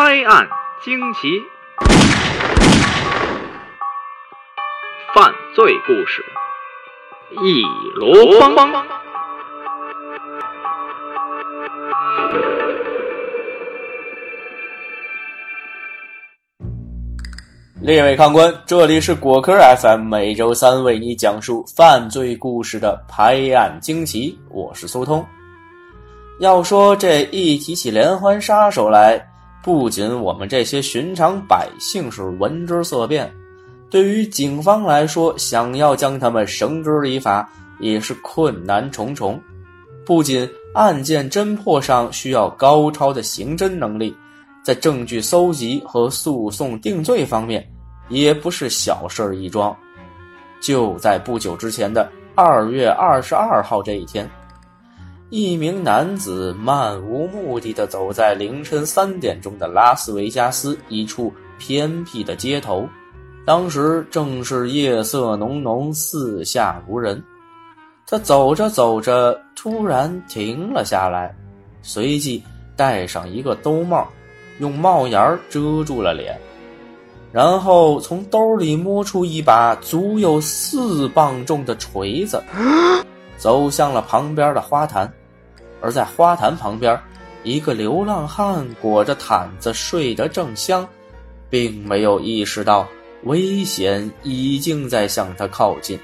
拍案惊奇，犯罪故事一箩筐。列位看官，这里是果壳 FM，每周三为你讲述犯罪故事的拍案惊奇，我是苏通。要说这一提起连环杀手来，不仅我们这些寻常百姓是闻之色变，对于警方来说，想要将他们绳之以法也是困难重重。不仅案件侦破上需要高超的刑侦能力。在证据搜集和诉讼定罪方面，也不是小事儿一桩。就在不久之前的二月二十二号这一天，一名男子漫无目的地走在凌晨三点钟的拉斯维加斯一处偏僻的街头，当时正是夜色浓浓，四下无人。他走着走着，突然停了下来，随即戴上一个兜帽。用帽檐遮住了脸，然后从兜里摸出一把足有四磅重的锤子，走向了旁边的花坛。而在花坛旁边，一个流浪汉裹着毯子睡得正香，并没有意识到危险已经在向他靠近。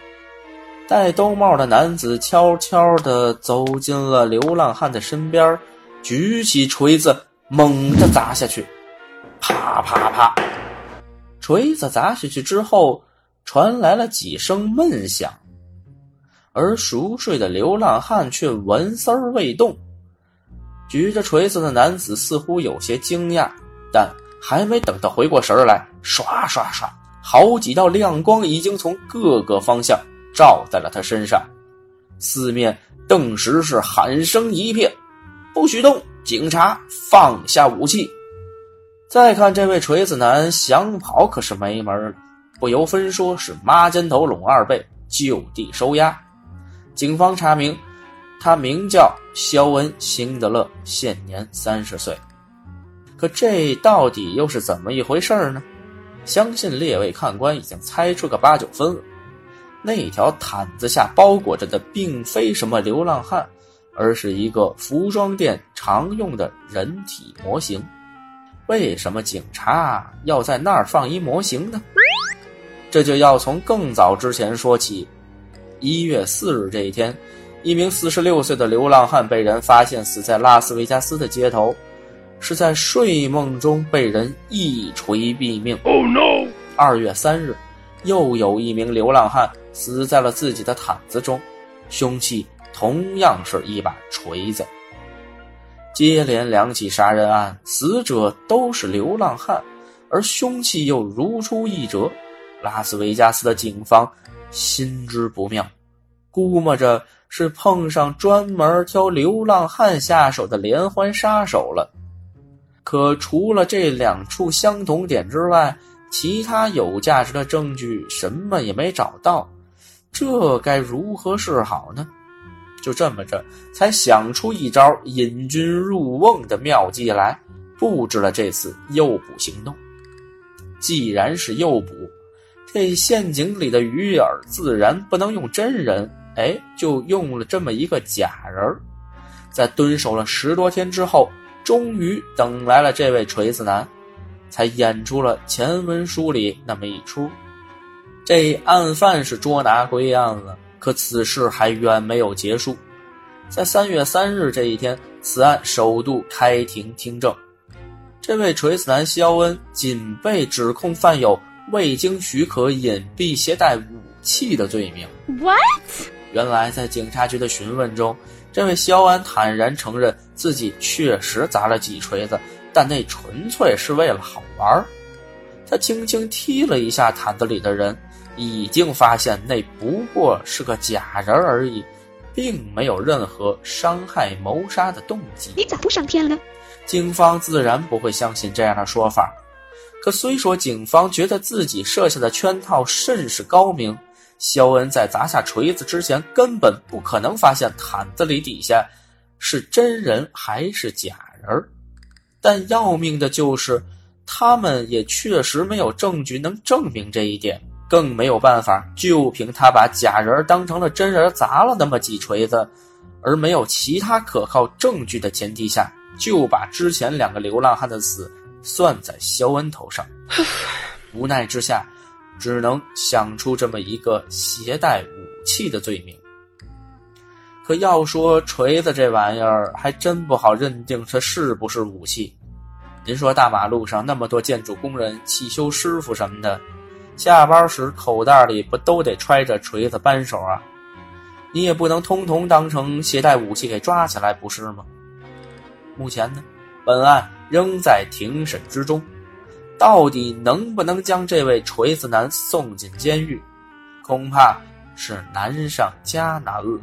戴兜帽的男子悄悄地走进了流浪汉的身边，举起锤子。猛地砸下去，啪啪啪！锤子砸下去之后，传来了几声闷响，而熟睡的流浪汉却纹丝儿未动。举着锤子的男子似乎有些惊讶，但还没等他回过神来，唰唰唰，好几道亮光已经从各个方向照在了他身上，四面顿时是喊声一片：“不许动！”警察放下武器，再看这位锤子男想跑可是没门了不由分说是妈肩头拢二背，就地收押。警方查明，他名叫肖恩·辛德勒，现年三十岁。可这到底又是怎么一回事呢？相信列位看官已经猜出个八九分了。那条毯子下包裹着的，并非什么流浪汉。而是一个服装店常用的人体模型。为什么警察要在那儿放一模型呢？这就要从更早之前说起。一月四日这一天，一名四十六岁的流浪汉被人发现死在拉斯维加斯的街头，是在睡梦中被人一锤毙命。Oh no！二月三日，又有一名流浪汉死在了自己的毯子中，凶器。同样是一把锤子。接连两起杀人案，死者都是流浪汉，而凶器又如出一辙。拉斯维加斯的警方心知不妙，估摸着是碰上专门挑流浪汉下手的连环杀手了。可除了这两处相同点之外，其他有价值的证据什么也没找到，这该如何是好呢？就这么着，才想出一招引君入瓮的妙计来，布置了这次诱捕行动。既然是诱捕，这陷阱里的鱼饵自然不能用真人，哎，就用了这么一个假人。在蹲守了十多天之后，终于等来了这位锤子男，才演出了前文书里那么一出。这案犯是捉拿归案了。可此事还远没有结束，在三月三日这一天，此案首度开庭听证。这位锤子男肖恩仅被指控犯有未经许可隐蔽携带武器的罪名。What？原来在警察局的询问中，这位肖恩坦然承认自己确实砸了几锤子，但那纯粹是为了好玩。他轻轻踢了一下毯子里的人。已经发现那不过是个假人而已，并没有任何伤害、谋杀的动机。你咋不上天了？警方自然不会相信这样的说法。可虽说警方觉得自己设下的圈套甚是高明，肖恩在砸下锤子之前根本不可能发现毯子里底下是真人还是假人。但要命的就是，他们也确实没有证据能证明这一点，更没有办法就凭他把假人当成了真人砸了那么几锤子，而没有其他可靠证据的前提下，就把之前两个流浪汉的死算在肖恩头上。无奈之下，只能想出这么一个携带武器的罪名。可要说锤子这玩意儿，还真不好认定它是不是武器。您说大马路上那么多建筑工人、汽修师傅什么的，下班时口袋里不都得揣着锤子扳手啊？你也不能通通当成携带武器给抓起来，不是吗？目前呢，本案仍在庭审之中，到底能不能将这位锤子男送进监狱，恐怕是难上加难了。